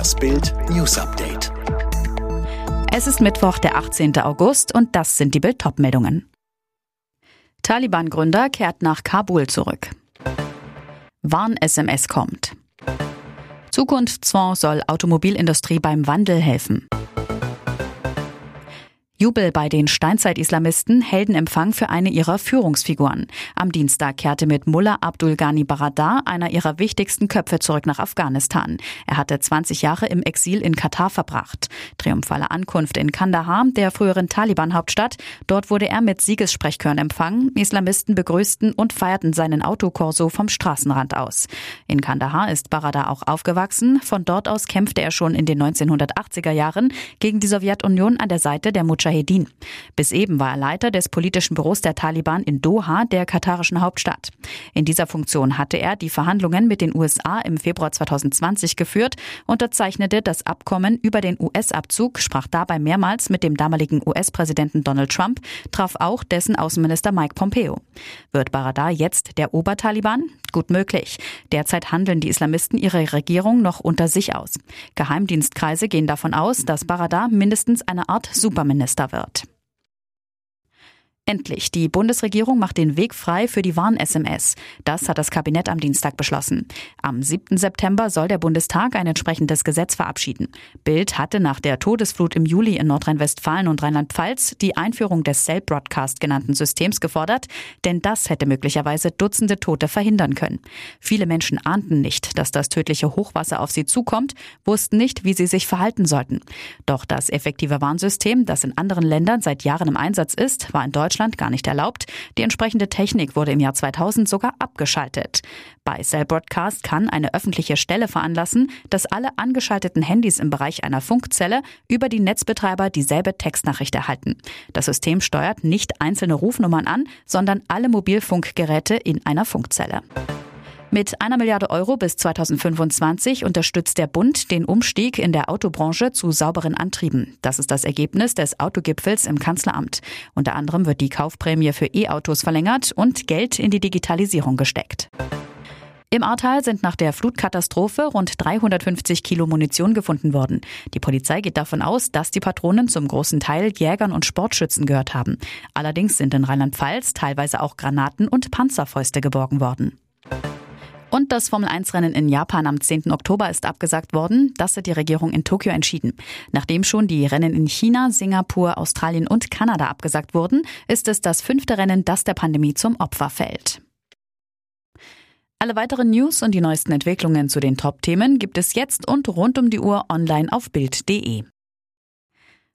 Das Bild News Update. Es ist Mittwoch, der 18. August und das sind die Bild meldungen Taliban-Gründer kehrt nach Kabul zurück. Warn-SMS kommt. Zukunftsfonds soll Automobilindustrie beim Wandel helfen. Jubel bei den Steinzeit-Islamisten, Heldenempfang für eine ihrer Führungsfiguren. Am Dienstag kehrte mit Mullah Abdul Ghani Baradar einer ihrer wichtigsten Köpfe zurück nach Afghanistan. Er hatte 20 Jahre im Exil in Katar verbracht. Triumphale Ankunft in Kandahar, der früheren Taliban-Hauptstadt. Dort wurde er mit Siegessprechchören empfangen. Islamisten begrüßten und feierten seinen Autokorso vom Straßenrand aus. In Kandahar ist Baradar auch aufgewachsen. Von dort aus kämpfte er schon in den 1980er Jahren gegen die Sowjetunion an der Seite der Mujahideen Mujahedin. Bis eben war er Leiter des politischen Büros der Taliban in Doha, der katarischen Hauptstadt. In dieser Funktion hatte er die Verhandlungen mit den USA im Februar 2020 geführt, unterzeichnete das Abkommen über den US-Abzug, sprach dabei mehrmals mit dem damaligen US-Präsidenten Donald Trump, traf auch dessen Außenminister Mike Pompeo. Wird Baradar jetzt der Obertaliban? Gut möglich. Derzeit handeln die Islamisten ihre Regierung noch unter sich aus. Geheimdienstkreise gehen davon aus, dass Baradar mindestens eine Art Superminister Wird. Endlich, die Bundesregierung macht den Weg frei für die Warn-SMS. Das hat das Kabinett am Dienstag beschlossen. Am 7. September soll der Bundestag ein entsprechendes Gesetz verabschieden. Bild hatte nach der Todesflut im Juli in Nordrhein-Westfalen und Rheinland-Pfalz die Einführung des Cell Broadcast genannten Systems gefordert, denn das hätte möglicherweise Dutzende Tote verhindern können. Viele Menschen ahnten nicht, dass das tödliche Hochwasser auf sie zukommt, wussten nicht, wie sie sich verhalten sollten. Doch das effektive Warnsystem, das in anderen Ländern seit Jahren im Einsatz ist, war in Deutschland Deutschland gar nicht erlaubt. Die entsprechende Technik wurde im Jahr 2000 sogar abgeschaltet. Bei Cell Broadcast kann eine öffentliche Stelle veranlassen, dass alle angeschalteten Handys im Bereich einer Funkzelle über die Netzbetreiber dieselbe Textnachricht erhalten. Das System steuert nicht einzelne Rufnummern an, sondern alle Mobilfunkgeräte in einer Funkzelle. Mit einer Milliarde Euro bis 2025 unterstützt der Bund den Umstieg in der Autobranche zu sauberen Antrieben. Das ist das Ergebnis des Autogipfels im Kanzleramt. Unter anderem wird die Kaufprämie für E-Autos verlängert und Geld in die Digitalisierung gesteckt. Im Ahrtal sind nach der Flutkatastrophe rund 350 Kilo Munition gefunden worden. Die Polizei geht davon aus, dass die Patronen zum großen Teil Jägern und Sportschützen gehört haben. Allerdings sind in Rheinland-Pfalz teilweise auch Granaten und Panzerfäuste geborgen worden. Und das Formel-1-Rennen in Japan am 10. Oktober ist abgesagt worden. Das hat die Regierung in Tokio entschieden. Nachdem schon die Rennen in China, Singapur, Australien und Kanada abgesagt wurden, ist es das fünfte Rennen, das der Pandemie zum Opfer fällt. Alle weiteren News und die neuesten Entwicklungen zu den Top-Themen gibt es jetzt und rund um die Uhr online auf Bild.de.